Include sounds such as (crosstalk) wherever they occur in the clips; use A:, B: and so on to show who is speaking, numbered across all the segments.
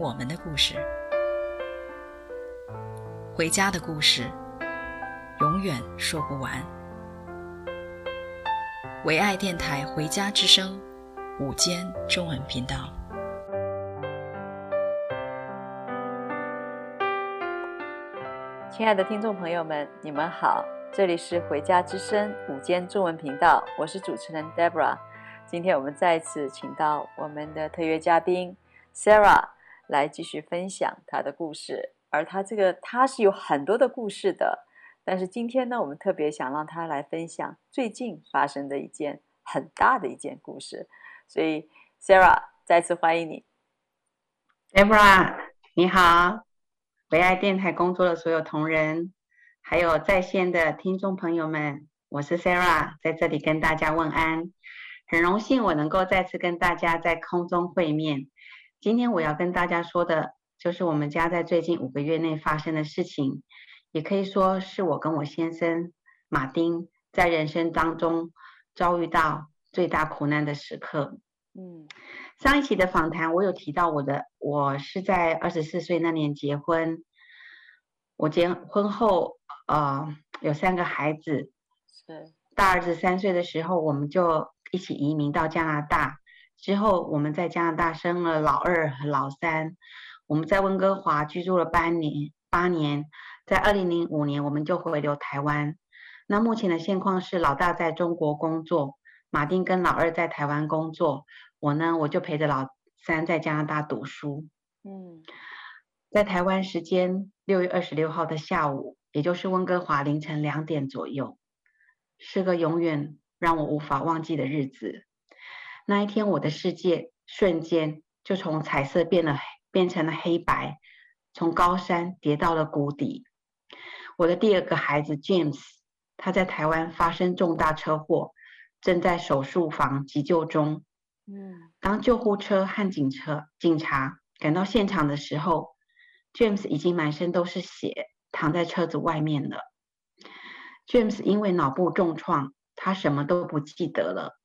A: 我们的故事，回家的故事，永远说不完。唯爱电台《回家之声》午间中文频道，
B: 亲爱的听众朋友们，你们好，这里是《回家之声》午间中文频道，我是主持人 Deborah。今天我们再次请到我们的特约嘉宾 Sarah。来继续分享他的故事，而他这个他是有很多的故事的，但是今天呢，我们特别想让他来分享最近发生的一件很大的一件故事，所以 Sarah 再次欢迎你
C: ，Debra 你好，唯爱电台工作的所有同仁，还有在线的听众朋友们，我是 Sarah，在这里跟大家问安，很荣幸我能够再次跟大家在空中会面。今天我要跟大家说的，就是我们家在最近五个月内发生的事情，也可以说是我跟我先生马丁在人生当中遭遇到最大苦难的时刻。嗯，上一期的访谈我有提到我的，我是在二十四岁那年结婚，我结婚后呃有三个孩子，是大儿子三岁的时候，我们就一起移民到加拿大。之后，我们在加拿大生了老二和老三。我们在温哥华居住了八年，八年。在二零零五年，我们就回流台湾。那目前的现况是，老大在中国工作，马丁跟老二在台湾工作。我呢，我就陪着老三在加拿大读书。嗯，在台湾时间六月二十六号的下午，也就是温哥华凌晨两点左右，是个永远让我无法忘记的日子。那一天，我的世界瞬间就从彩色变了，变成了黑白，从高山跌到了谷底。我的第二个孩子 James，他在台湾发生重大车祸，正在手术房急救中。嗯，当救护车和警车、警察赶到现场的时候，James 已经满身都是血，躺在车子外面了。James 因为脑部重创，他什么都不记得了。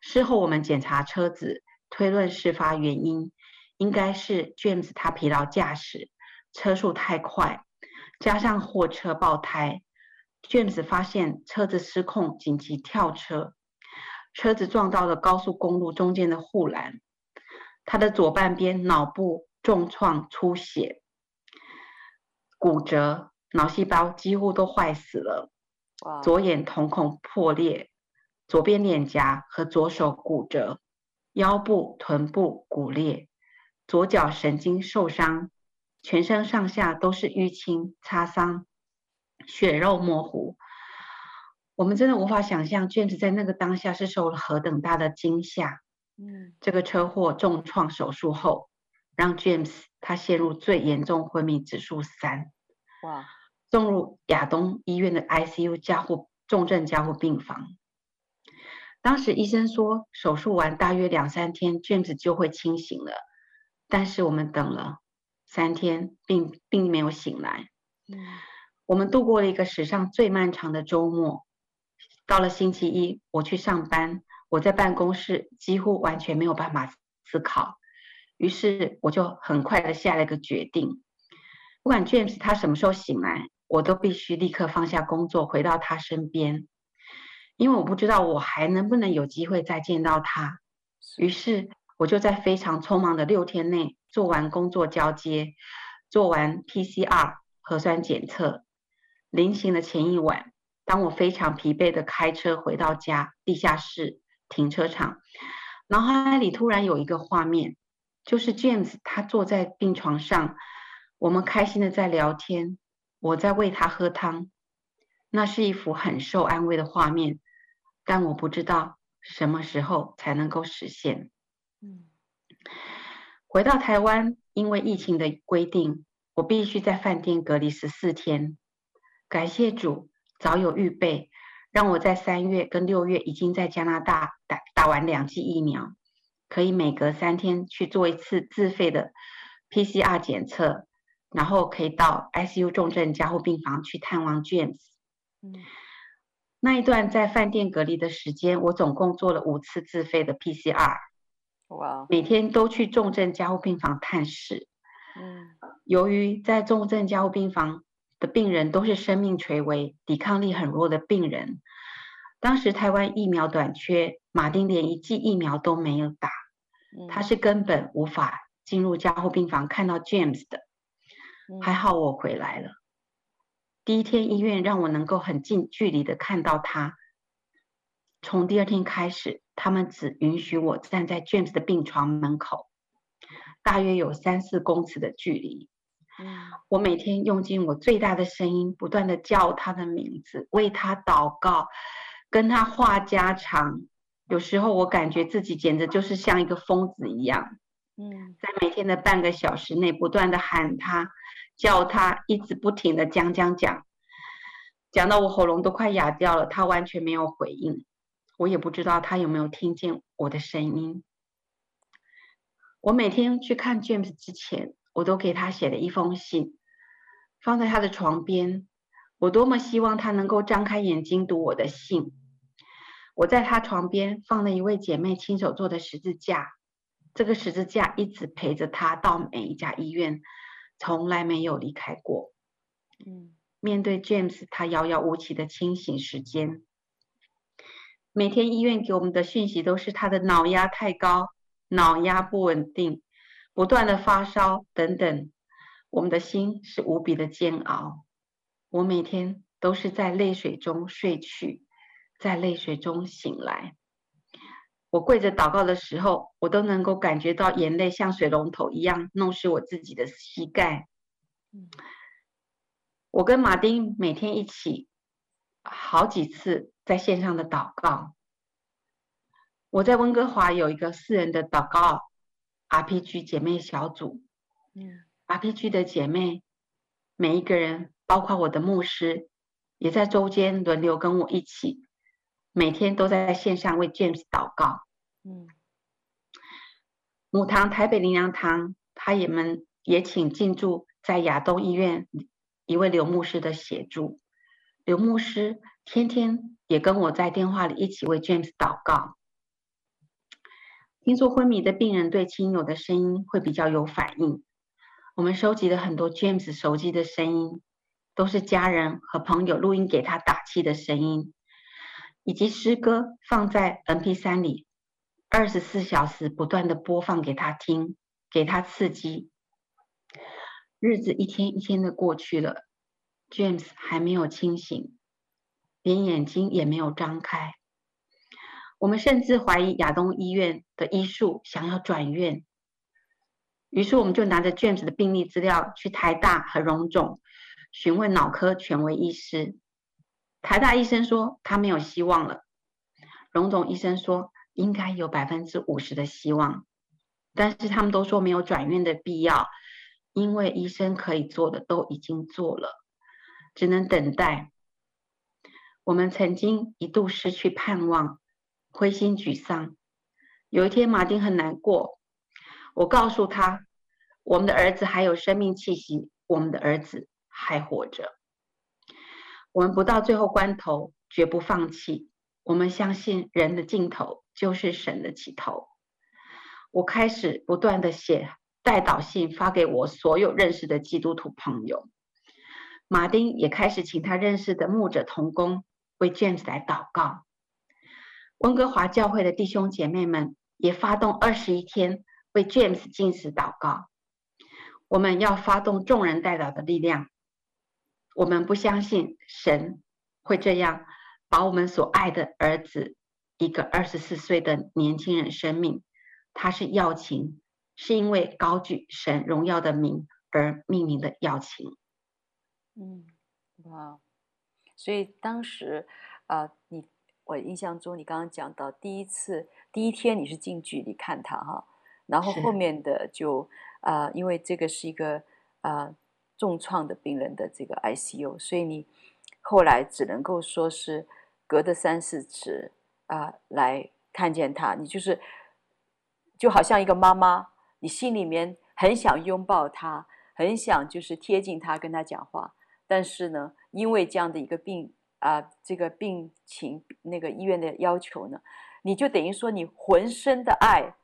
C: 事后我们检查车子，推论事发原因应该是 James 他疲劳驾驶，车速太快，加上货车爆胎，James 发现车子失控，紧急跳车，车子撞到了高速公路中间的护栏，他的左半边脑部重创出血，骨折，脑细胞几乎都坏死了，左眼瞳孔破裂。左边脸颊和左手骨折，腰部、臀部骨裂，左脚神经受伤，全身上下都是淤青、擦伤，血肉模糊。我们真的无法想象，James 在那个当下是受了何等大的惊吓。嗯，这个车祸重创手术后，让 James 他陷入最严重昏迷指数三，哇，送入亚东医院的 ICU 加护重症加护病房。当时医生说，手术完大约两三天，James 就会清醒了。但是我们等了三天，并并没有醒来。嗯，我们度过了一个史上最漫长的周末。到了星期一，我去上班，我在办公室几乎完全没有办法思考。于是我就很快的下了一个决定：不管 James 他什么时候醒来，我都必须立刻放下工作，回到他身边。因为我不知道我还能不能有机会再见到他，于是我就在非常匆忙的六天内做完工作交接，做完 PCR 核酸检测。临行的前一晚，当我非常疲惫的开车回到家地下室停车场，脑海里突然有一个画面，就是 James 他坐在病床上，我们开心的在聊天，我在喂他喝汤，那是一幅很受安慰的画面。但我不知道什么时候才能够实现。嗯，回到台湾，因为疫情的规定，我必须在饭店隔离十四天。感谢主，早有预备，让我在三月跟六月已经在加拿大打打完两剂疫苗，可以每隔三天去做一次自费的 PCR 检测，然后可以到 ICU 重症加护病房去探望 James。嗯。那一段在饭店隔离的时间，我总共做了五次自费的 PCR，
B: 哇！
C: 每天都去重症加护病房探视。
B: 嗯，
C: 由于在重症加护病房的病人都是生命垂危、抵抗力很弱的病人，当时台湾疫苗短缺，马丁连一剂疫苗都没有打，他是根本无法进入加护病房看到 James 的。还好我回来了。第一天医院让我能够很近距离的看到他。从第二天开始，他们只允许我站在 James 的病床门口，大约有三四公尺的距离。我每天用尽我最大的声音，不断的叫他的名字，为他祷告，跟他话家常。有时候我感觉自己简直就是像一个疯子一样。嗯在每天的半个小时内，不断的喊他。叫他一直不停的讲讲讲，讲到我喉咙都快哑掉了，他完全没有回应，我也不知道他有没有听见我的声音。我每天去看 James 之前，我都给他写了一封信，放在他的床边。我多么希望他能够张开眼睛读我的信。我在他床边放了一位姐妹亲手做的十字架，这个十字架一直陪着他到每一家医院。从来没有离开过。
B: 嗯，
C: 面对 James，他遥遥无期的清醒时间，每天医院给我们的讯息都是他的脑压太高，脑压不稳定，不断的发烧等等。我们的心是无比的煎熬。我每天都是在泪水中睡去，在泪水中醒来。我跪着祷告的时候，我都能够感觉到眼泪像水龙头一样弄湿我自己的膝盖。我跟马丁每天一起好几次在线上的祷告。我在温哥华有一个私人的祷告 RPG 姐妹小组。RPG 的姐妹每一个人，包括我的牧师，也在周间轮流跟我一起。每天都在线上为 James 祷告。
B: 嗯，
C: 母堂台北灵粮堂，他也们也请进驻在亚东医院一位刘牧师的协助。刘牧师天天也跟我在电话里一起为 James 祷告。听说昏迷的病人对亲友的声音会比较有反应，我们收集了很多 James 手机的声音，都是家人和朋友录音给他打气的声音。以及诗歌放在 MP3 里，二十四小时不断的播放给他听，给他刺激。日子一天一天的过去了，James 还没有清醒，连眼睛也没有张开。我们甚至怀疑亚东医院的医术想要转院，于是我们就拿着 James 的病历资料去台大和荣总询问脑科权威医师。台大医生说他没有希望了，荣总医生说应该有百分之五十的希望，但是他们都说没有转院的必要，因为医生可以做的都已经做了，只能等待。我们曾经一度失去盼望，灰心沮丧。有一天，马丁很难过，我告诉他，我们的儿子还有生命气息，我们的儿子还活着。我们不到最后关头绝不放弃。我们相信人的尽头就是神的起头。我开始不断地写代祷信发给我所有认识的基督徒朋友。马丁也开始请他认识的牧者同工为 James 来祷告。温哥华教会的弟兄姐妹们也发动二十一天为 James 禁食祷告。我们要发动众人代祷的力量。我们不相信神会这样把我们所爱的儿子，一个二十四岁的年轻人生命，他是要情，是因为高举神荣耀的名而命名的要情。
B: 嗯，哇，所以当时啊、呃，你我印象中你刚刚讲到第一次第一天你是近距离看他哈，然后后面的就啊、呃，因为这个是一个啊、呃、重创的病人的这个 ICU，所以你后来只能够说是隔着三四尺啊、来看见他，你就是就好像一个妈妈，你心里面很想拥抱他，很想就是贴近他跟他讲话，但是呢，因为这样的一个病啊、这个病情那个医院的要求呢，你就等于说你浑身的爱。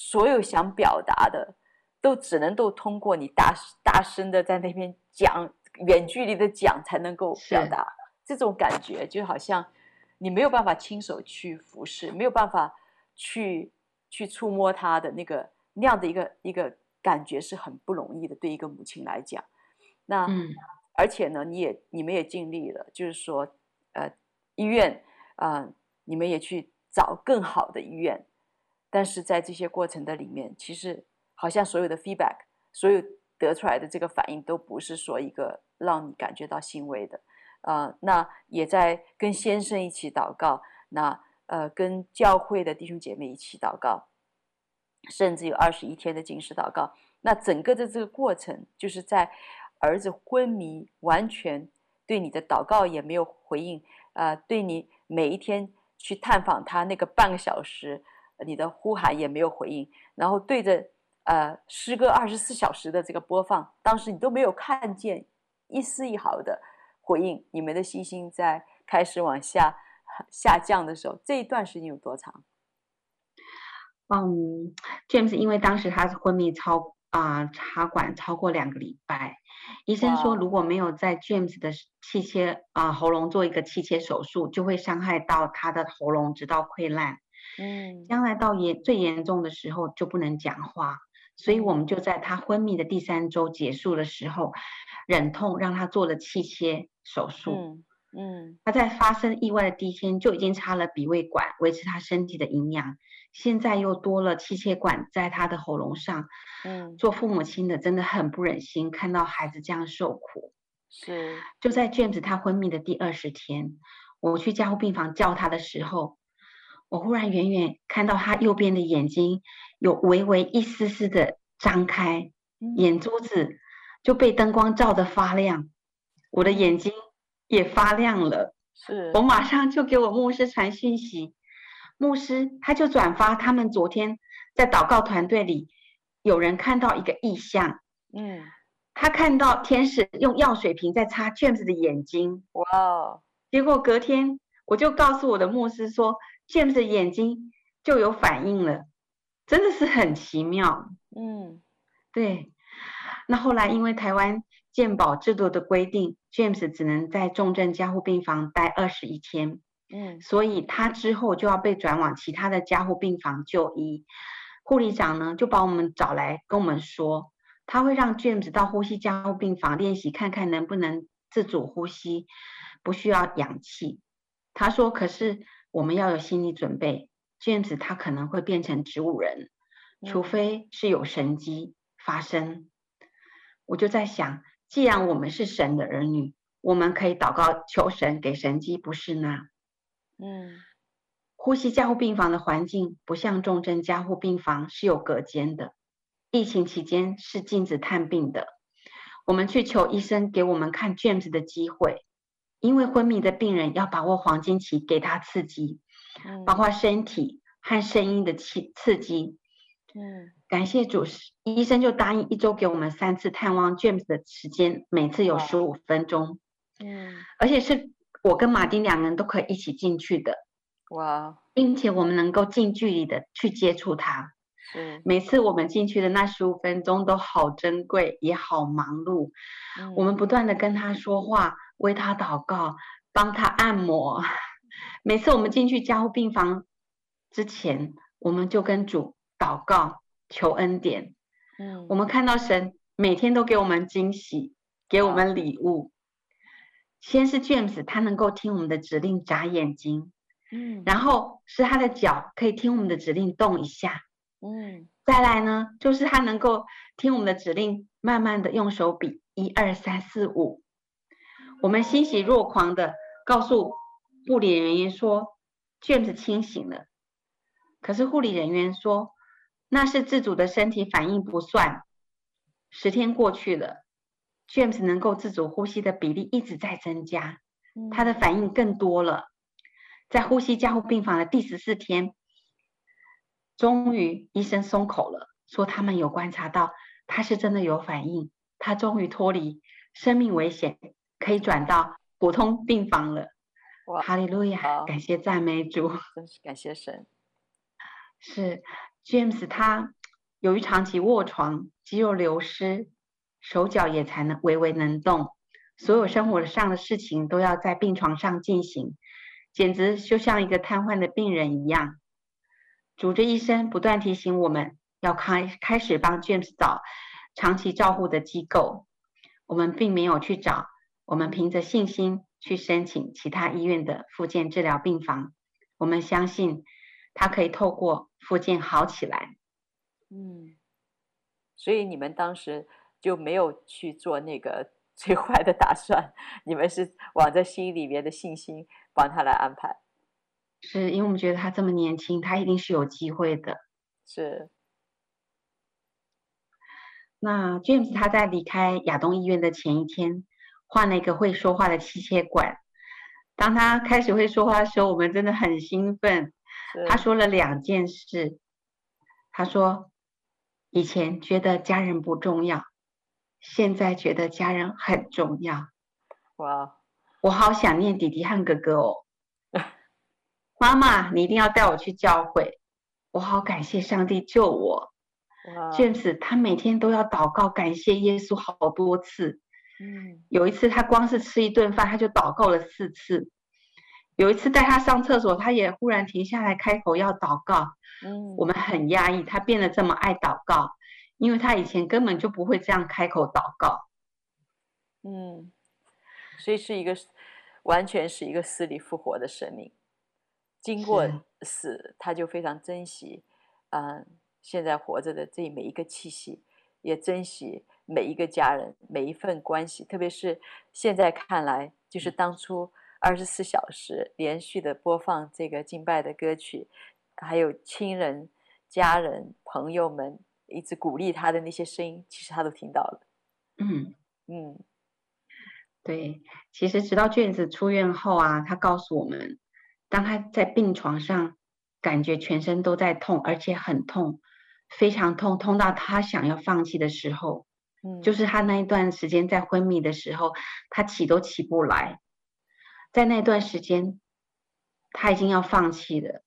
B: 所有想表达的，都只能够通过你大大声的在那边讲，远距离的讲才能够表达。这种感觉就好像你没有办法亲手去服侍，没有办法去去触摸他的那个那样的一个一个感觉是很不容易的，对一个母亲来讲。那、嗯、而且呢，你也你们也尽力了，就是说，呃，医院啊、呃，你们也去找更好的医院。但是在这些过程的里面，其实好像所有的 feedback，所有得出来的这个反应都不是说一个让你感觉到欣慰的，呃，那也在跟先生一起祷告，那呃跟教会的弟兄姐妹一起祷告，甚至有二十一天的禁食祷告，那整个的这个过程，就是在儿子昏迷，完全对你的祷告也没有回应，啊、呃，对你每一天去探访他那个半个小时。你的呼喊也没有回应，然后对着呃诗歌二十四小时的这个播放，当时你都没有看见一丝一毫的回应。你们的信心在开始往下下降的时候，这一段时间有多长？
C: 嗯，James 因为当时他是昏迷超啊、呃、插管超过两个礼拜，医生说如果没有在 James 的气切啊、呃、喉咙做一个气切手术，就会伤害到他的喉咙，直到溃烂。嗯，将来到严最严重的时候就不能讲话，所以我们就在他昏迷的第三周结束的时候，忍痛让他做了气切手术。嗯，嗯，他在发生意外的第一天就已经插了鼻胃管维持他身体的营养，现在又多了气切管在他的喉咙上。嗯，做父母亲的真的很不忍心看到孩子这样受苦。是，就在 James 他昏迷的第二十天，我去加护病房叫他的时候。我忽然远远看到他右边的眼睛有微微一丝丝的张开，眼珠子就被灯光照得发亮，我的眼睛也发亮了。是我马上就给我牧师传讯息，牧师他就转发他们昨天在祷告团队里有人看到一个异象，嗯，他看到天使用药水瓶在擦 James 的眼睛，哇！结果隔天我就告诉我的牧师说。James 的眼睛就有反应了，真的是很奇妙。嗯，对。那后来因为台湾健保制度的规定，James 只能在重症加护病房待二十一天。嗯，所以他之后就要被转往其他的加护病房就医。护理长呢就把我们找来跟我们说，他会让 James 到呼吸加护病房练习，看看能不能自主呼吸，不需要氧气。他说：“可是。”我们要有心理准备，James 他可能会变成植物人，除非是有神机发生。嗯。我就在想，既然我们是神的儿女，我们可以祷告求神给神机，不是吗？嗯，呼吸加护病房的环境不像重症加护病房是有隔间的，疫情期间是禁止探病的。我们去求医生给我们看 James 的机会。因为昏迷的病人要把握黄金期，给他刺激，包括身体和声音的刺刺激。嗯，感谢主，医生就答应一周给我们三次探望 James 的时间，每次有十五分钟。嗯，而且是我跟马丁两个人都可以一起进去的。哇，并且我们能够近距离的去接触他。嗯，每次我们进去的那十五分钟都好珍贵，也好忙碌。嗯，我们不断的跟他说话。为他祷告，帮他按摩。(laughs) 每次我们进去加护病房之前，我们就跟主祷告，求恩典。嗯，我们看到神每天都给我们惊喜，给我们礼物。先是 James，他能够听我们的指令眨眼睛。嗯，然后是他的脚可以听我们的指令动一下。嗯，再来呢，就是他能够听我们的指令，慢慢的用手比一二三四五。我们欣喜若狂的告诉护理人员说，James 清醒了。可是护理人员说，那是自主的身体反应不算。十天过去了，James 能够自主呼吸的比例一直在增加，他的反应更多了。在呼吸加护病房的第十四天，终于医生松口了，说他们有观察到他是真的有反应，他终于脱离生命危险，可以转到普通病房了。哇，哈利路亚！感谢赞美主，
B: 真是感谢神。(laughs)
C: 是 James，他由于长期卧床，肌肉流失，手脚也才能微微能动，所有生活上的事情都要在病床上进行。简直就像一个瘫痪的病人一样。主治医生不断提醒我们要开开始帮 James 找长期照护的机构。我们并没有去找，我们凭着信心去申请其他医院的复健治疗病房。我们相信他可以透过复健好起来。
B: 嗯，所以你们当时就没有去做那个 (laughs) 最坏的打算，你们是往着心里面的信心。帮他来安排，
C: 是因为我们觉得他这么年轻，他一定是有机会的。
B: 是。
C: 那 James 他在离开亚东医院的前一天，换了一个会说话的吸血管。当他开始会说话的时候，我们真的很兴奋。他说了两件事。他说，以前觉得家人不重要，现在觉得家人很重要。
B: 哇。
C: 我好想念弟弟和哥哥哦，(laughs) 妈妈，你一定要带我去教会。我好感谢上帝救我。James 他每天都要祷告，感谢耶稣好多次。
B: 嗯，
C: 有一次他光是吃一顿饭，他就祷告了四次。有一次带他上厕所，他也忽然停下来开口要祷告。
B: 嗯，
C: 我们很压抑，他变得这么爱祷告，因为他以前根本就不会这样开口祷告。
B: 嗯。所以是一个完全是一个死里复活的生命，经过死，他就非常珍惜，嗯，现在活着的这每一个气息，也珍惜每一个家人，每一份关系。特别是现在看来，就是当初二十四小时连续的播放这个敬拜的歌曲，还有亲人、家人、朋友们一直鼓励他的那些声音，其实他都听到了。
C: 嗯
B: 嗯。
C: 对，其实直到 James 出院后啊，他告诉我们，当他在病床上，感觉全身都在痛，而且很痛，非常痛，痛到他想要放弃的时候，
B: 嗯，
C: 就是他那一段时间在昏迷的时候，他起都起不来，在那段时间，他已经要放弃了，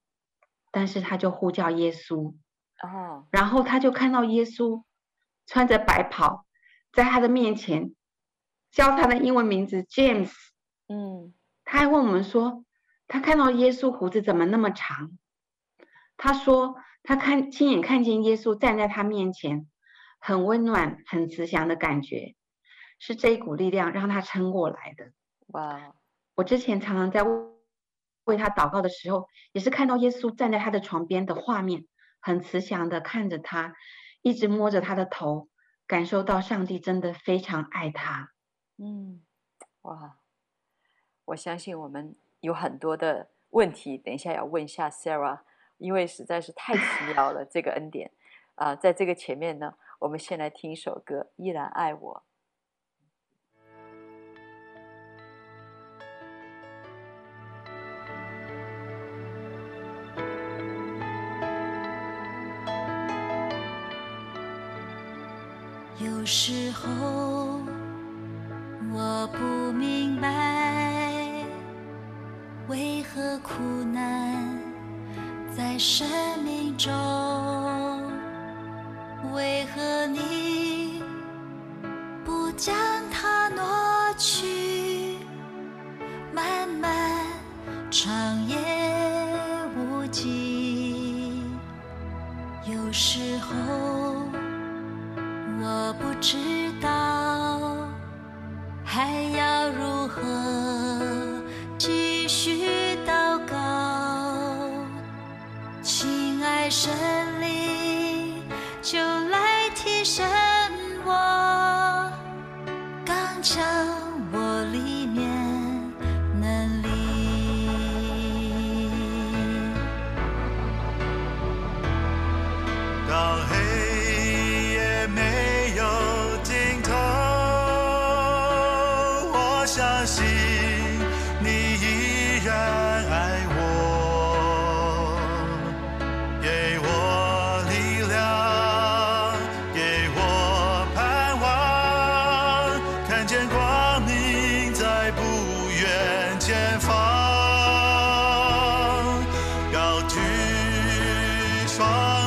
C: 但是他就呼叫耶稣，
B: 哦，
C: 然后他就看到耶稣穿着白袍，在他的面前。叫他的英文名字 James，
B: 嗯，
C: 他还问我们说，他看到耶稣胡子怎么那么长？他说他看亲眼看见耶稣站在他面前，很温暖、很慈祥的感觉，是这一股力量让他撑过来的。
B: 哇！
C: 我之前常常在为他祷告的时候，也是看到耶稣站在他的床边的画面，很慈祥的看着他，一直摸着他的头，感受到上帝真的非常爱他。
B: 嗯，哇！我相信我们有很多的问题，等一下要问一下 Sarah，因为实在是太奇妙了 (laughs) 这个恩典啊、呃！在这个前面呢，我们先来听一首歌，《依然爱我》。
D: 有时候。我不明白，为何苦难在生命中？为何你不将它挪去？漫漫长夜无际，有时候我不知道。还要如何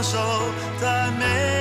D: 双手，赞美。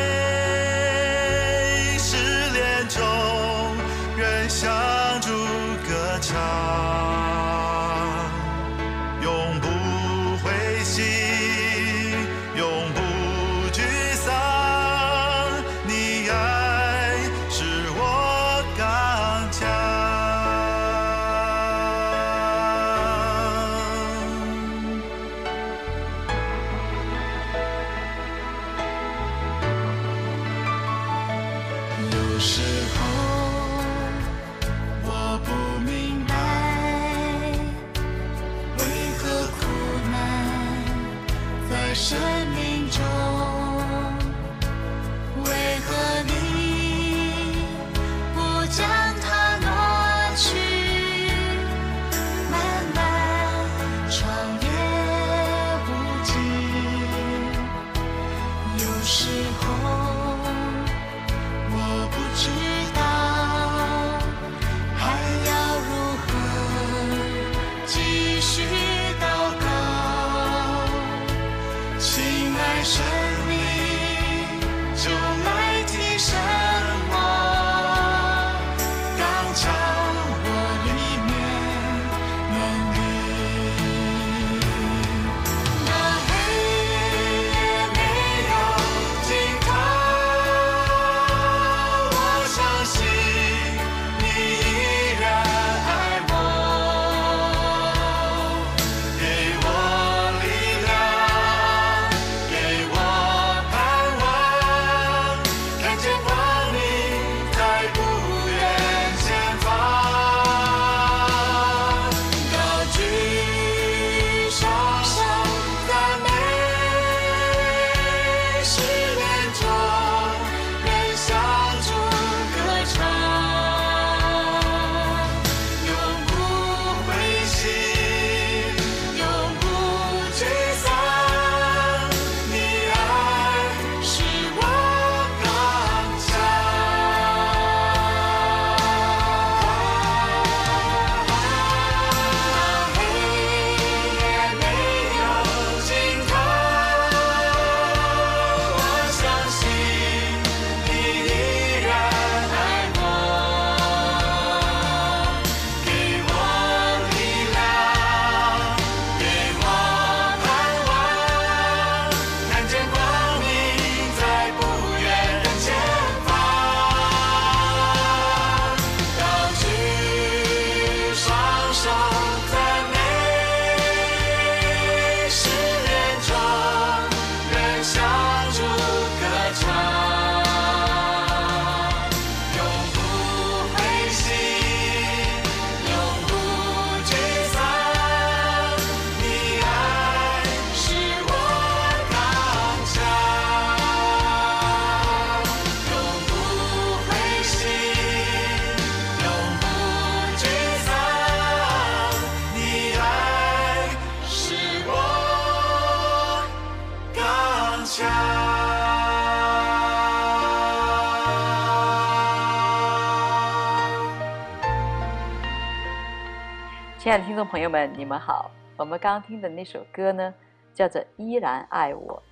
B: 亲爱的听众朋友们，你们好。我们刚听的那首歌呢，叫做《依然爱我》。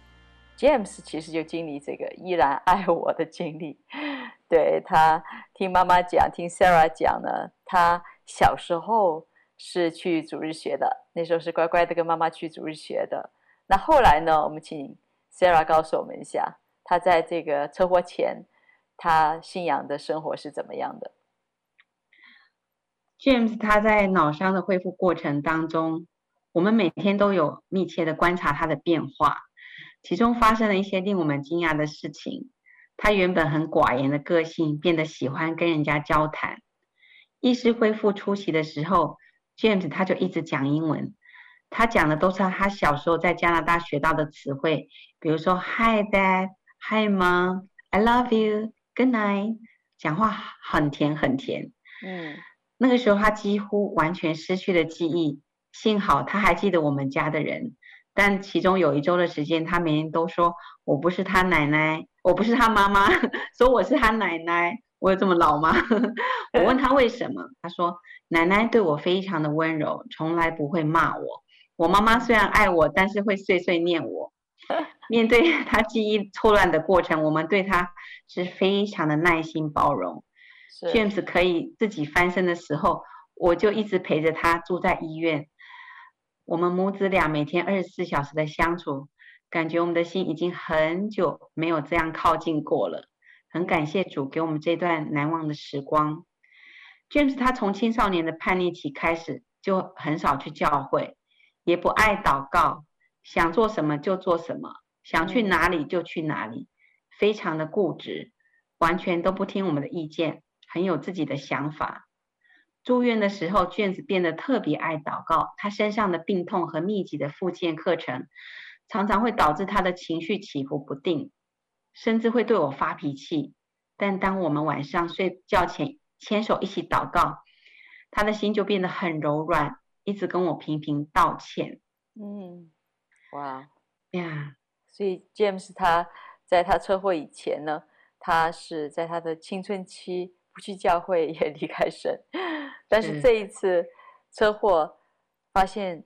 B: James 其实就经历这个“依然爱我”的经历。(laughs) 对，他听妈妈讲，听 Sarah 讲呢，他小时候是去主日学的，那时候是乖乖的跟妈妈去主日学的。那后来呢，我们请 Sarah 告诉我们一下，他在这个车祸前，他信仰的生活是怎么样的
C: ？James 他在脑伤的恢复过程当中，我们每天都有密切的观察他的变化，其中发生了一些令我们惊讶的事情。他原本很寡言的个性变得喜欢跟人家交谈。意识恢复初期的时候，James 他就一直讲英文，他讲的都是他小时候在加拿大学到的词汇，比如说 Hi Dad, Hi mom, I love you. Good night。讲话很甜很甜。
B: 嗯，
C: 那个时候他几乎完全失去了记忆，幸好他还记得我们家的人。但其中有一周的时间，他每天都说我不是他奶奶，我不是他妈妈，(laughs) 说我是他奶奶。我有这么老吗？(laughs) 我问他为什么，他说奶奶对我非常的温柔，从来不会骂我。我妈妈虽然爱我，但是会碎碎念我。面对 (laughs) 他记忆错乱的过程，我们对他是非常的耐心包容。James 可以自己翻身的时候，我就一直陪着他住在医院。我们母子俩每天二十四小时的相处，感觉我们的心已经很久没有这样靠近过了。很感谢主给我们这段难忘的时光。James 他从青少年的叛逆期开始就很少去教会，也不爱祷告，想做什么就做什么，想去哪里就去哪里，非常的固执，完全都不听我们的意见，很有自己的想法。住院的时候，James 变得特别爱祷告，他身上的病痛和密集的复健课程，常常会导致他的情绪起伏不定。甚至会对我发脾气，但当我们晚上睡觉前牵手一起祷告，他的心就变得很柔软，一直跟我频频道歉。
B: 嗯，哇
C: 呀，
B: 所以 James 他在他车祸以前呢，他是在他的青春期不去教会也 (laughs) 离开神，但是这一次车祸发现，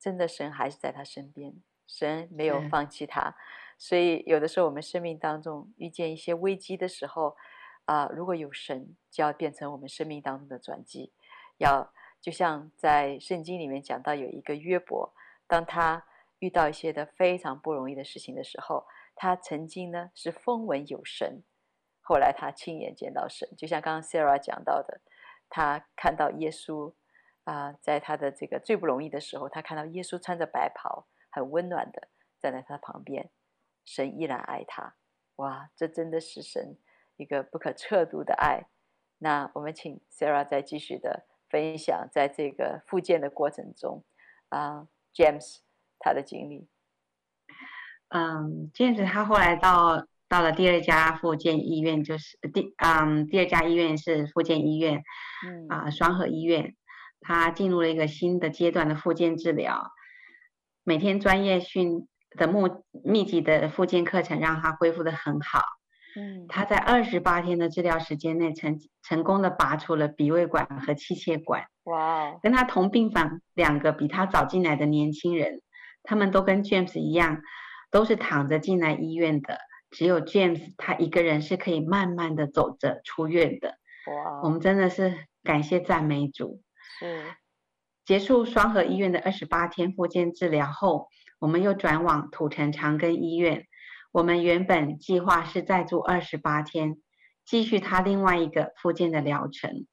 B: 真的神还是在他身边，神没有放弃他。所以，有的时候我们生命当中遇见一些危机的时候，啊、呃，如果有神，就要变成我们生命当中的转机。要就像在圣经里面讲到，有一个约伯，当他遇到一些的非常不容易的事情的时候，他曾经呢是风闻有神，后来他亲眼见到神。就像刚刚 Sarah 讲到的，他看到耶稣啊、在他的这个最不容易的时候，他看到耶稣穿着白袍，很温暖的站在他旁边。神依然爱他，哇，这真的是神一个不可测度的爱。那我们请 Sarah 再继续的分享，在这个复健的过程中，啊，James 他的经历。
C: 嗯，James 他后来到到了第二家复健医院，就是第嗯第二家医院是复健医院，嗯啊双和医院，他进入了一个新的阶段的复健治疗，每天专业训。的目密集的复健课程让他恢复的很好。嗯，他在二十八天的治疗时间内成成功的拔出了鼻胃管和气切管。哇！跟他同病房两个比他早进来的年轻人，他们都跟 James 一样，都是躺着进来医院的。只有 James 他一个人是可以慢慢的走着出院的。哇！我们真的是感谢赞美主。是。结束双河医院的二十八天复健治疗后。我们又转往土城长庚医院。我们原本计划是再住二十八天，继续他另外一个复健的疗程。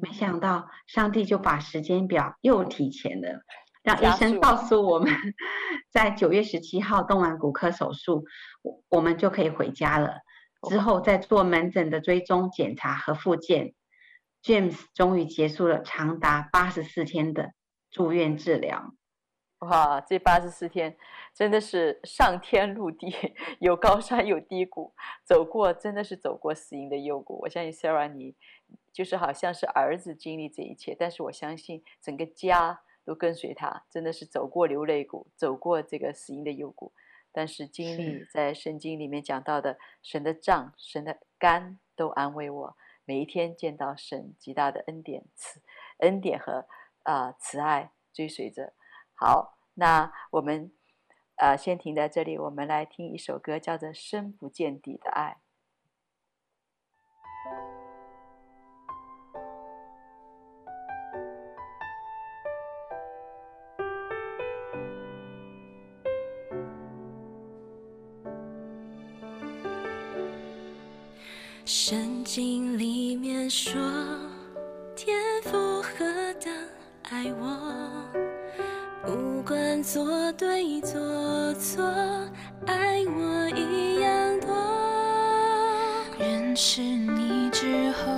C: 没想到上帝就把时间表又提前了，让医生告诉我们，在九月十七号动完骨科手术，我们就可以回家了。之后再做门诊的追踪检查和复健。James 终于结束了长达八十四天的住院治疗。
B: 哇，这八十四天真的是上天入地，(laughs) 有高山有低谷，走过真的是走过死荫的幽谷。我相信 Sarah 你就是好像是儿子经历这一切，但是我相信整个家都跟随他，真的是走过流泪谷，走过这个死荫的幽谷。但是经历在圣经里面讲到的神的杖、神的竿都安慰我，每一天见到神极大的恩典、慈恩典和啊、呃、慈爱追随着。好，那我们呃先停在这里，我们来听一首歌，叫做《深不见底的爱》。
E: 圣经里面说，天父何等爱我。不管做对做错，爱我一样多。认识你之后，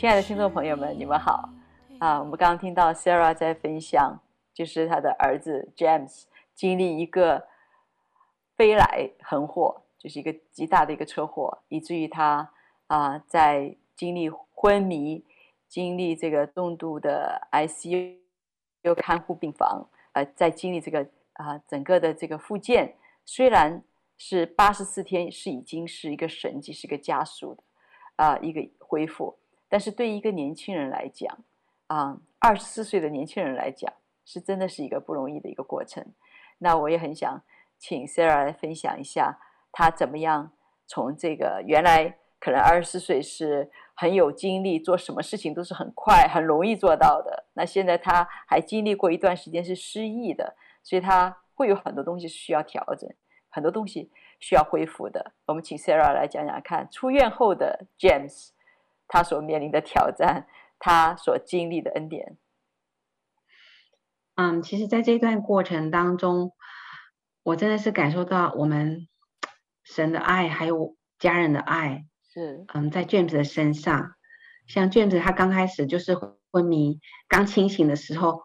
E: 亲爱的
B: 听众朋友们，你们好啊！我们刚刚听到 Sarah 在分享，就是她的儿子 James 经历一个飞来横祸，就是一个极大的一个车祸，以至于他啊在经历昏迷、经历这个重度的 ICU 看护病房，呃，在经历这个啊整个的这个复健，虽然是八十四天，是已经是一个神迹，是一个加速的啊一个恢复。但是对于一个年轻人来讲，啊，二十四岁的年轻人来讲，是真的是一个不容易的一个过程。那我也很想请 Sarah 来分享一下，她怎么样从这个原来可能二十四岁是很有精力，做什么事情都是很快、很容易做到的。那现在她还经历过一段时间是失忆的，所以她会有很多东西需要调整，很多东西需要恢复的。我们请 Sarah 来讲讲看，出院后的 James。他所面临的挑战，(laughs) 他所经历的恩典。
C: 嗯，其实，在这段过程当中，我真的是感受到我们神的爱，还有家人的爱。
B: 是，
C: 嗯，在 James 的身上，像 James 他刚开始就是昏迷，刚清醒的时候，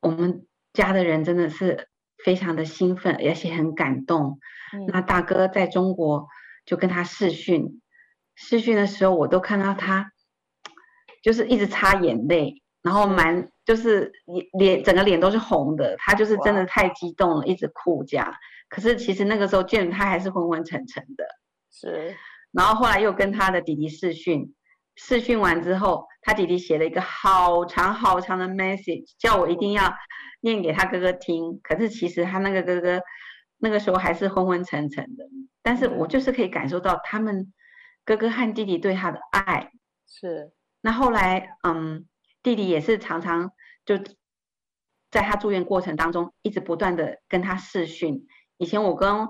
C: 我们家的人真的是非常的兴奋，而且很感动。嗯，那大哥在中国就跟他视讯。视讯的时候，我都看到他，就是一直擦眼泪，然后蛮就是脸整个脸都是红的，他就是真的太激动了，一直哭这样。可是其实那个时候见他还是昏昏沉沉的。
B: 是。
C: 然后后来又跟他的弟弟试训，试训完之后，他弟弟写了一个好长好长的 message，叫我一定要念给他哥哥听。可是其实他那个哥哥那个时候还是昏昏沉沉的，但是我就是可以感受到他们。哥哥和弟弟对他的爱
B: 是，
C: 那后来，嗯，弟弟也是常常就在他住院过程当中，一直不断的跟他视讯。以前我跟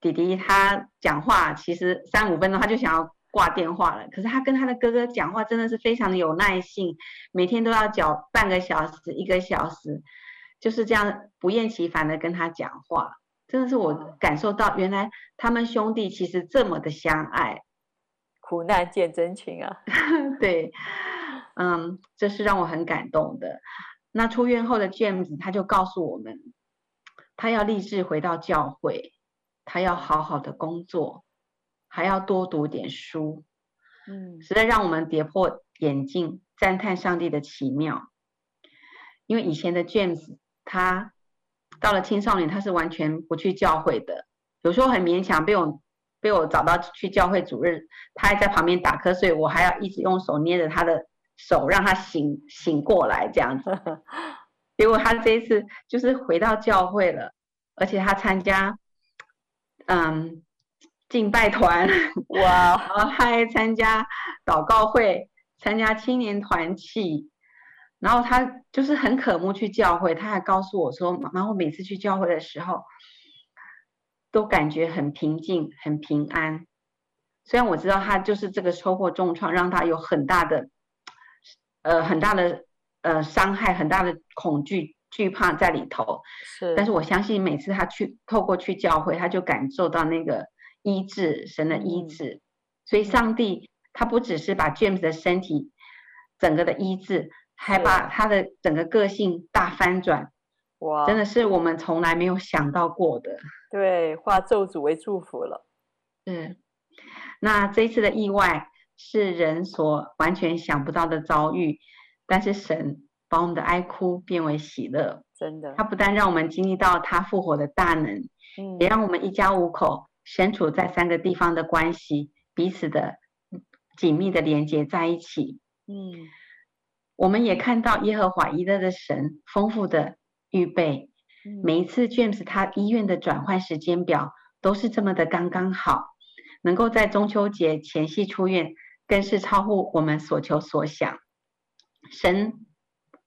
C: 弟弟他讲话其实三五分钟他就想要挂电话了，可是他跟他的哥哥讲话真的是非常的有耐性，每天都要讲半个小时、一个小时，就是这样不厌其烦的跟他讲话，真的是我感受到原来他们兄弟其实这么的相爱，
B: 苦难见真情啊，(laughs)
C: 对，嗯，这是让我很感动的。那出院后的 James 他就告诉我们，他要立志回到教会。他要好好的工作，还要多读点书，嗯，实在让我们跌破眼镜，赞叹上帝的奇妙。因为以前的 James，他到了青少年，他是完全不去教会的，有时候很勉强被我被我找到去教会主任，他还在旁边打瞌睡，我还要一直用手捏着他的手，让他醒醒过来这样子。(laughs) 结果他这一次就是回到教会了，而且他参加。嗯，敬拜团哇，(laughs) 然后他还参加祷告会，参加青年团契，然后他就是很渴慕去教会。他还告诉我说：“妈妈，我每次去教会的时候，都感觉很平静、很平安。虽然我知道他就是这个车祸重创，让他有很大的呃很大的呃伤害，很大的恐惧。”惧怕在里头，是，但是我相信每次他去透过去教会，他就感受到那个医治，神的医治。嗯、所以上帝他不只是把 James 的身体整个的医治，还把他的整个个性大翻转。哇，真的是我们从来没有想到过的。
B: 对，化咒诅为祝福了。
C: 嗯，那这一次的意外是人所完全想不到的遭遇，但是神。把我们的哀哭变为喜乐，
B: 真的。
C: 他不但让我们经历到他复活的大能，嗯，也让我们一家五口身处在三个地方的关系彼此的紧密的连接在一起。嗯，我们也看到耶和华以勒的神丰富的预备，嗯，每一次 James 他医院的转换时间表都是这么的刚刚好，能够在中秋节前夕出院，更是超乎我们所求所想。神。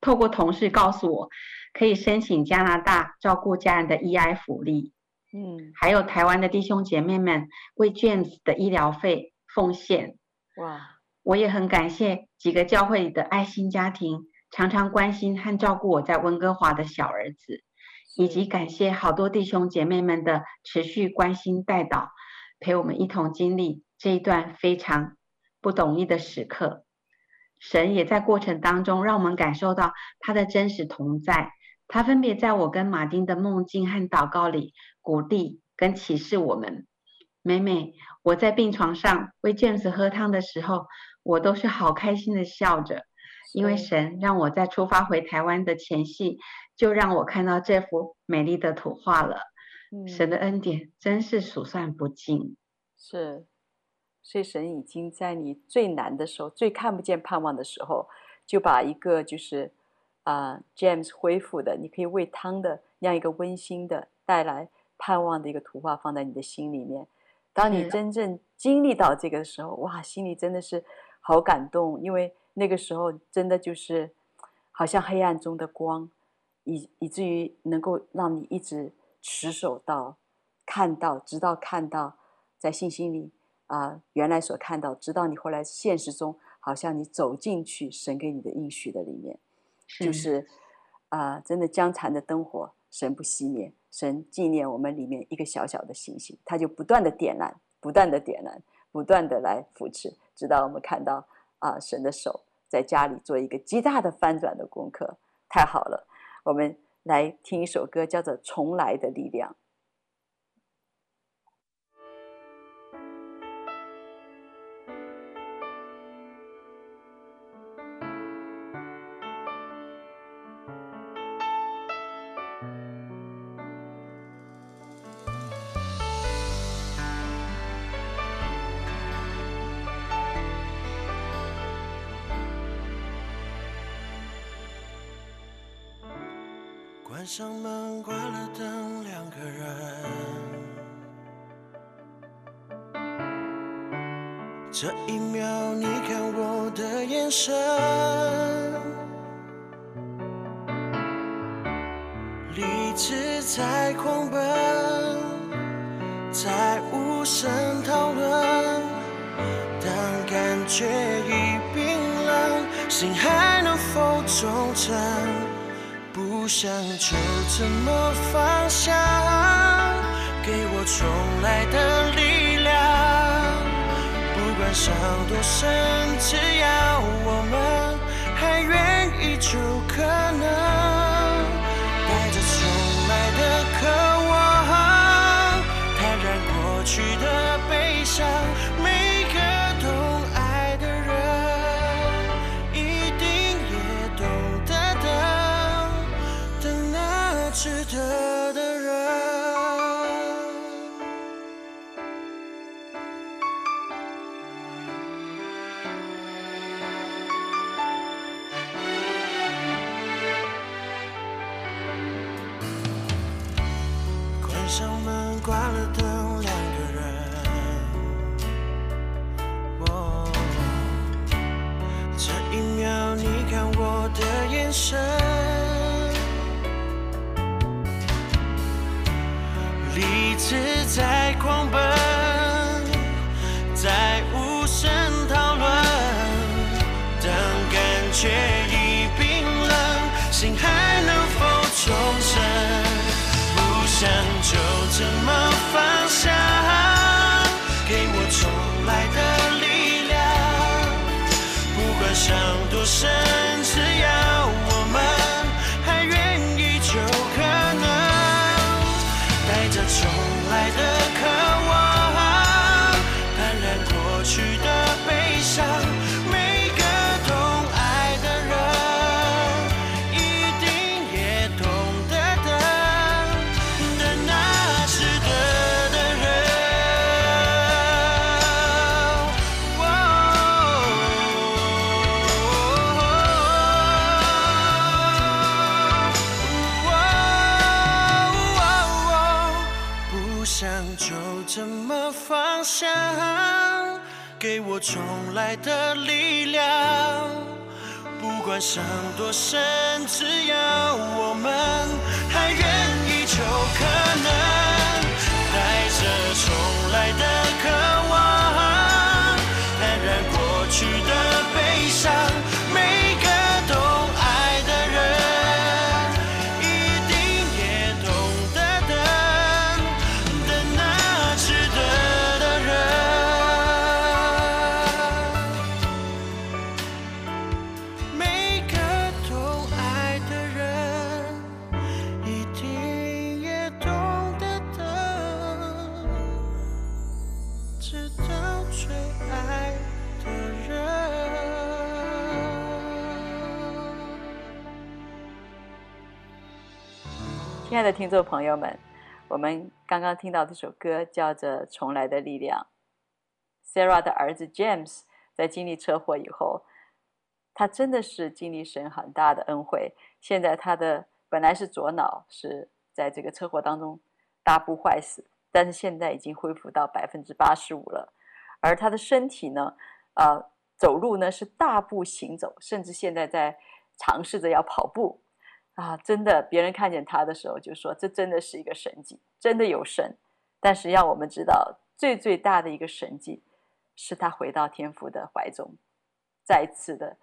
C: 透过同事告诉我，可以申请加拿大照顾家人的 EI 福利，嗯，还有台湾的弟兄姐妹们为 James 的医疗费奉献，哇，我也很感谢几个教会里的爱心家庭，常常关心和照顾我在温哥华的小儿子，以及感谢好多弟兄姐妹们的持续关心带导，陪我们一同经历这一段非常不容易的时刻。神也在过程当中让我们感受到他的真实同在，他分别在我跟马丁的梦境和祷告里鼓励跟启示我们。每每我在病床上为 James 喝汤的时候，我都是好开心的笑着，因为神让我在出发回台湾的前夕，就让我看到这幅美丽的图画了。神的恩典真是数算不尽。
B: 是。所以神已经在你最难的时候、最看不见盼望的时候，就把一个就是啊、呃、James 恢复的，你可以喂汤的那样一个温馨的、带来盼望的一个图画放在你的心里面。当你真正经历到这个的时候，哇，心里真的是好感动，因为那个时候真的就是好像黑暗中的光，以以至于能够让你一直持守到看到，直到看到在信心里。啊、呃，原来所看到，直到你后来现实中，好像你走进去神给你的应许的里面，是就是啊、呃，真的将残的灯火，神不熄灭，神纪念我们里面一个小小的星星，它就不断的点燃，不断的点燃，不断的来扶持，直到我们看到啊、神的手在家里做一个极大的翻转的功课，太好了，我们来听一首歌，叫做《重来的力量》。
F: 关上门，关了灯，两个人。这一秒，你看我的眼神，理智在狂奔，在无声讨论。当感觉已冰冷，心还能否忠诚？不想就这么放下，给我重来的力量。不管伤多深，只要我们还愿意，就可能带着重来。的渴望，坦然过去的悲伤 sing happy. 管伤多深，只要我们还愿意，就可能
B: 亲爱的听众朋友们，我们刚刚听到这首歌叫做《重来的力量》。Sarah 的儿子 James 在经历车祸以后，他真的是经历神很大的恩惠。现在他的本来是左脑是在这个车祸当中大部坏死，但是现在已经恢复到百分之八十五了。而他的身体呢，呃，走路呢是大步行走，甚至现在在尝试着要跑步。啊，真的，别人看见他的时候就说：“这真的是一个神迹，真的有神。”但是要我们知道，最最大的一个神迹，是他回到天父的怀中，再次的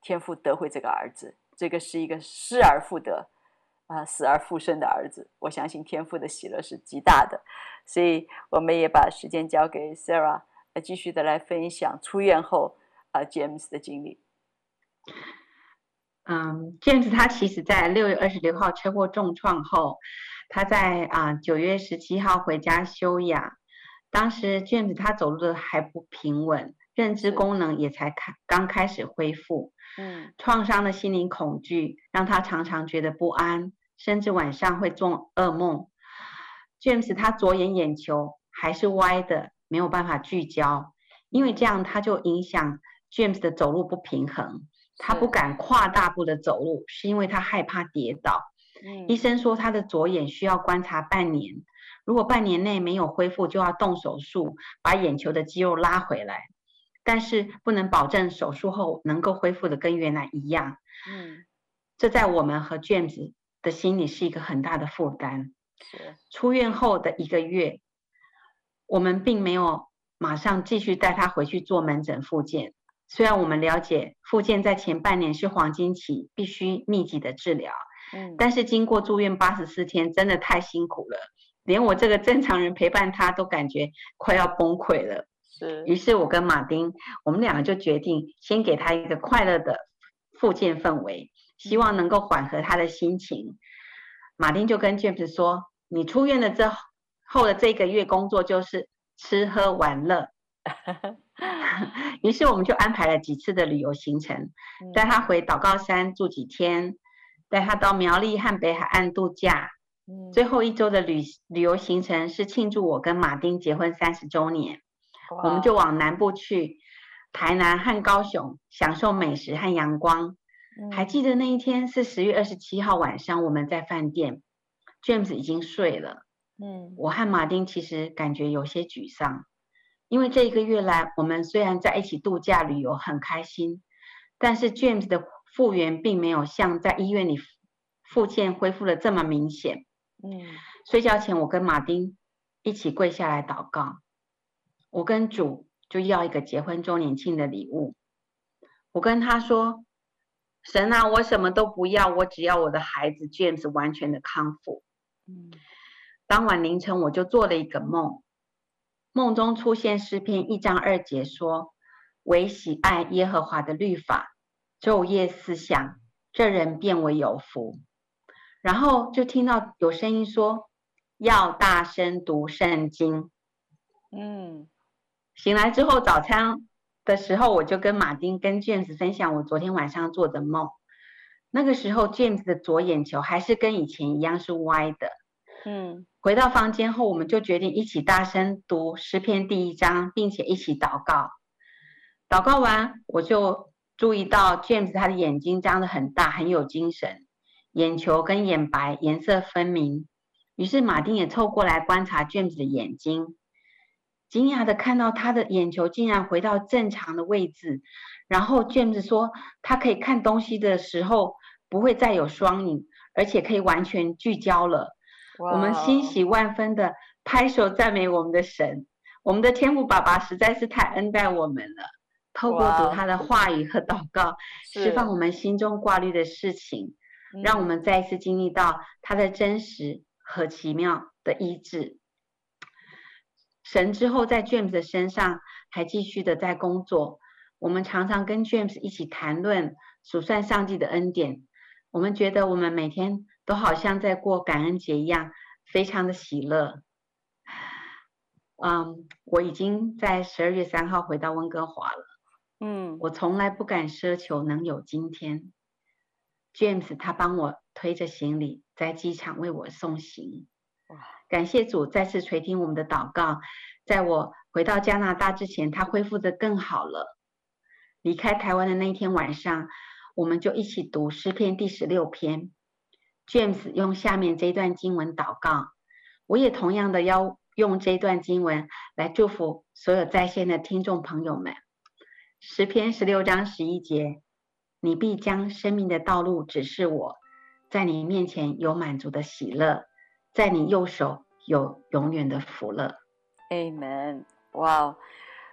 B: 天父得回这个儿子。这个是一个失而复得，啊，死而复生的儿子。我相信天父的喜乐是极大的，所以我们也把时间交给 Sarah，继续的来分享出院后啊 James 的经历。
C: 嗯，James 他其实在六月二十六号车祸重创后，他在啊九月十七号回家休养。当时 James 他走路的还不平稳，认知功能也才开刚开始恢复。嗯，创伤的心灵恐惧让他常常觉得不安，甚至晚上会做噩梦。James 他左眼眼球还是歪的，没有办法聚焦，因为这样他就影响 James 的走路不平衡。他不敢跨大步的走路，是因为他害怕跌倒。嗯，医生说他的左眼需要观察半年，如果半年内没有恢复，就要动手术把眼球的肌肉拉回来。但是不能保证手术后能够恢复的跟原来一样。嗯，这在我们和 James 的心里是一个很大的负担。出院后的一个月我们并没有马上继续带他回去做门诊复健。虽然我们了解复健在前半年是黄金期，必须密集的治疗，嗯，但是经过住院八十四天，真的太辛苦了，连我这个正常人陪伴他都感觉快要崩溃了。
B: 是，
C: 于是我跟马丁，我们两个就决定先给他一个快乐的复健氛围，希望能够缓和他的心情。马丁就跟 James 说：“你出院了之后的这个月工作就是吃喝玩乐。(laughs) ” (laughs) 于是我们就安排了几次的旅游行程，带他回祷告山住几天，带他到苗栗和北海岸度假。最后一周的旅旅游行程是庆祝我跟马丁结婚三十周年，我们就往南部去，台南和高雄享受美食和阳光。还记得那一天是十月二十七号晚上，我们在饭店，James 已经睡了。嗯，我和马丁其实感觉有些沮丧。因为这一个月来，我们虽然在一起度假旅游很开心，但是 James 的复原并没有像在医院里复健恢复的这么明显。嗯，睡觉前我跟马丁一起跪下来祷告，我跟主就要一个结婚周年庆的礼物。我跟他说：“神啊，我什么都不要，我只要我的孩子 James 完全的康复。”嗯，当晚凌晨我就做了一个梦。梦中出现诗篇一章二节说：“唯喜爱耶和华的律法，昼夜思想，这人便为有福。”然后就听到有声音说：“要大声读圣经。”嗯，醒来之后早餐的时候，我就跟马丁跟 James 分享我昨天晚上做的梦。那个时候，James 的左眼球还是跟以前一样是歪的。嗯。回到房间后，我们就决定一起大声读诗篇第一章，并且一起祷告。祷告完，我就注意到 James 他的眼睛张得很大，很有精神，眼球跟眼白颜色分明。于是马丁也凑过来观察 James 的眼睛，惊讶地看到他的眼球竟然回到正常的位置。然后 James 说，他可以看东西的时候不会再有双影，而且可以完全聚焦了。我们欣喜万分的拍手赞美我们的神，我们的天父爸爸实在是太恩待我们了。透过读他的话语和祷告释放我们心中挂虑的事情，让我们再一次经历到他的真实和奇妙的医治。神之后在 James 的身上还继续的在工作，我们常常跟 James 一起谈论数算上帝的恩典，我们觉得我们每天。都好像在过感恩节一样，非常的喜乐。嗯，我已经在十二月三号回到温哥华了。嗯，我从来不敢奢求能有今天。James 他帮我推着行李在机场为我送行。哇感谢主再次垂听我们的祷告，在我回到加拿大之前，他恢复的更好了。离开台湾的那一天晚上，我们就一起读诗篇第十六篇。James 用下面这段经文祷告，我也同样的要用这段经文来祝福所有在线的听众朋友们。十篇十六章十一节，你必将生命的道路指示我，在你面前有满足的喜乐，在你右手有永远的福乐。
B: Amen。哇，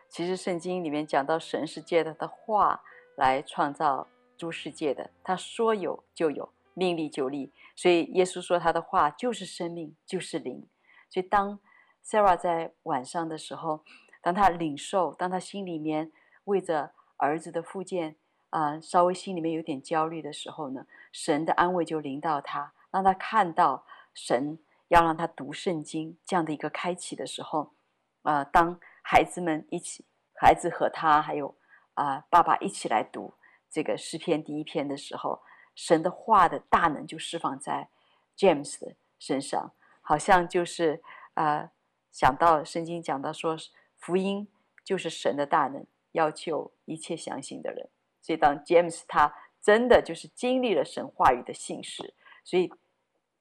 B: 其实圣经里面讲到神是借他的话来创造诸世界的，他说有就有，命立就立。所以耶稣说他的话就是生命，就是灵。所以当 Sarah 在晚上的时候，当他领受，当他心里面为着儿子的复健啊、稍微心里面有点焦虑的时候呢，神的安慰就临到他，让他看到神要让他读圣经这样的一个开启的时候，啊、当孩子们一起，孩子和他还有啊、爸爸一起来读这个诗篇第一篇的时候。神的话的大能就释放在 James 的身上，好像就是呃想到圣经讲到说，福音就是神的大能，要救一切相信的人。所以当 James 他真的就是经历了神话语的信实，所以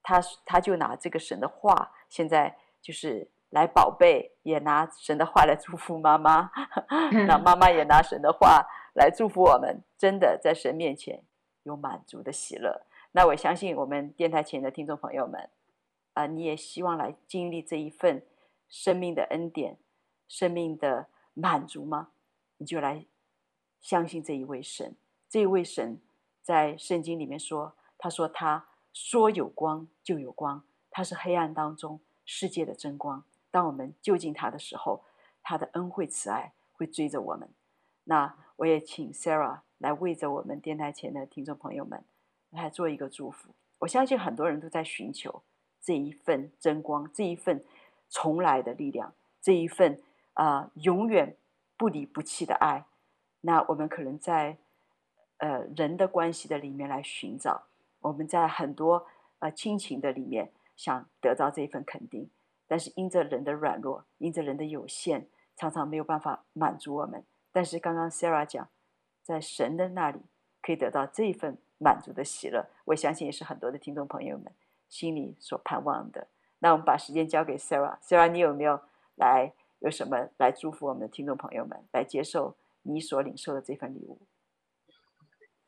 B: 他他就拿这个神的话，现在就是来宝贝，也拿神的话来祝福妈妈，(laughs) 那妈妈也拿神的话来祝福我们，真的在神面前。有满足的喜乐，那我相信我们电台前的听众朋友们，啊、你也希望来经历这一份生命的恩典，生命的满足吗？你就来相信这一位神。这一位神在圣经里面说：“他说他说有光就有光，他是黑暗当中世界的真光。当我们就近他的时候，他的恩惠慈爱会追着我们。”那我也请 Sarah 来为着我们电台前的听众朋友们来做一个祝福。我相信很多人都在寻求这一份真光，这一份重来的力量，这一份啊、永远不离不弃的爱。那我们可能在呃人的关系的里面来寻找，我们在很多呃亲情的里面想得到这一份肯定，但是因着人的软弱，因着人的有限，常常没有办法满足我们。但是刚刚 Sarah 讲，在神的那里可以得到这份。满足的喜乐，我相信也是很多的听众朋友们心里所盼望的。那我们把时间交给 Sarah，Sarah，你有没有来有什么来祝福我们的听众朋友们，来接受你所领受的这份礼物？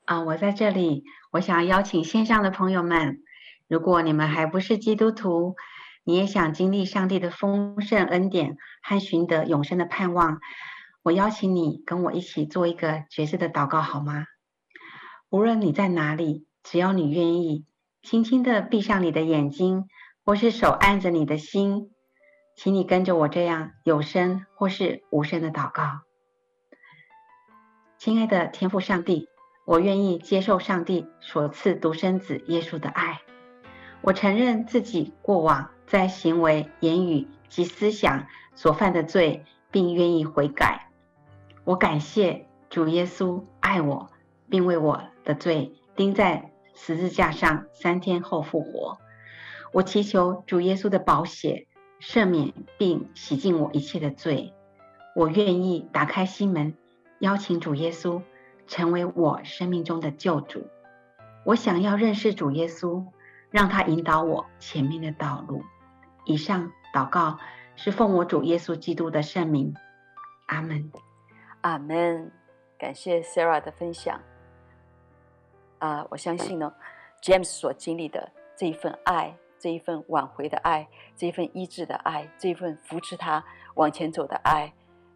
C: 啊，我在这里，我想邀请线上的朋友们，如果你们还不是基督徒，你也想经历上帝的丰盛恩典和寻得永生的盼望，我邀请你跟我一起做一个决志的祷告，好吗？无论你在哪里，只要你愿意，轻轻的闭上你的眼睛，或是手按着你的心，请你跟着我这样有声或是无声的祷告。亲爱的天父上帝，我愿意接受上帝所赐独生子耶稣的爱。我承认自己过往在行为、言语及思想所犯的罪，并愿意悔改。我感谢主耶稣爱我，并为我的罪钉在十字架上，三天后复活。我祈求主耶稣的宝血赦免并洗净我一切的罪。我愿意打开心门，邀请主耶稣成为我生命中的救主。我想要认识主耶稣，让他引导我前面的道路。以上祷告是奉我主耶稣基督的圣名。阿门。
B: 阿门。感谢 Sarah 的分享。啊、我相信呢，James 所经历的这一份爱，这一份挽回的爱，这一份医治的爱，这一份扶持他往前走的爱，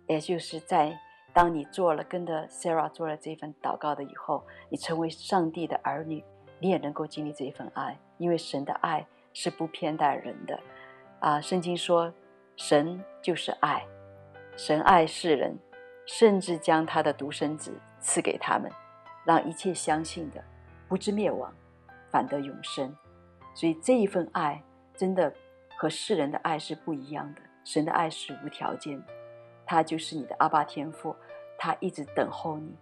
B: 也就是在当你做了跟着 Sarah 做了这份祷告的以后，你成为上帝的儿女，你也能够经历这一份爱，因为神的爱是不偏待人的。啊、圣经说，神就是爱，神爱世人，甚至将他的独生子赐给他们。让一切相信的不至灭亡，反得永生。所以这一份爱真的和世人的爱是不一样的。神的爱是无条件的，他就是你的阿爸天父，他一直等候你。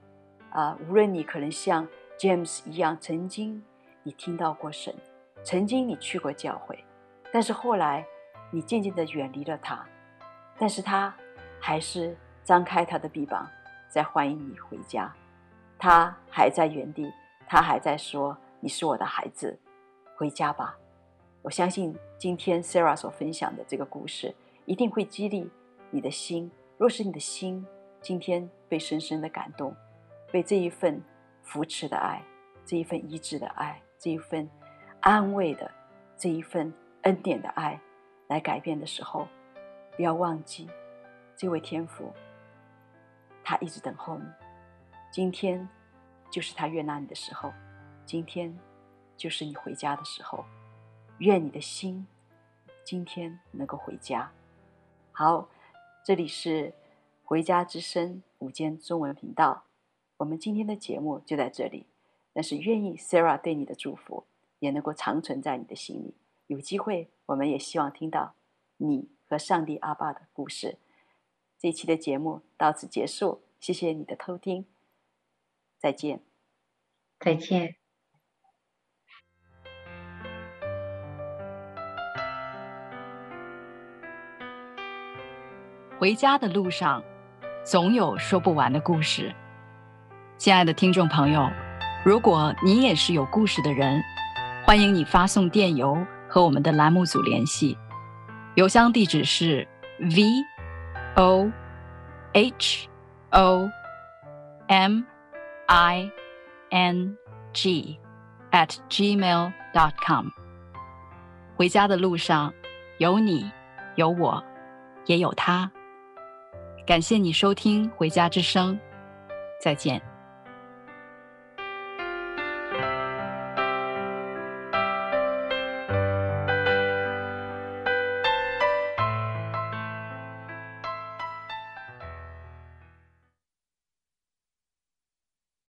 B: 啊，无论你可能像 James 一样，曾经你听到过神，曾经你去过教会，但是后来你渐渐的远离了他，但是他还是张开他的臂膀，在欢迎你回家。他还在原地，他还在说：“你是我的孩子，回家吧。”我相信今天 Sarah 所分享的这个故事，一定会激励你的心。若是你的心今天被深深的感动，被这一份扶持的爱、这一份医治的爱、这一份安慰的、这一份恩典的爱来改变的时候，不要忘记这位天父，他一直等候你。今天就是他悦纳你的时候，今天就是你回家的时候。愿你的心今天能够回家。好，这里是回家之声午间中文频道。我们今天的节目就在这里。但是愿意 Sarah 对你的祝福也能够长存在你的心里。有机会，我们也希望听到你和上帝阿爸的故事。这一期的节目到此结束，谢谢你的偷听。再见，
C: 再见。
A: 回家的路上，总有说不完的故事。亲爱的听众朋友，如果你也是有故事的人，欢迎你发送电邮和我们的栏目组联系。邮箱地址是 v o h o m。i n g at gmail dot com。回家的路上，有你，有我，也有他。感谢你收听《回家之声》，再见。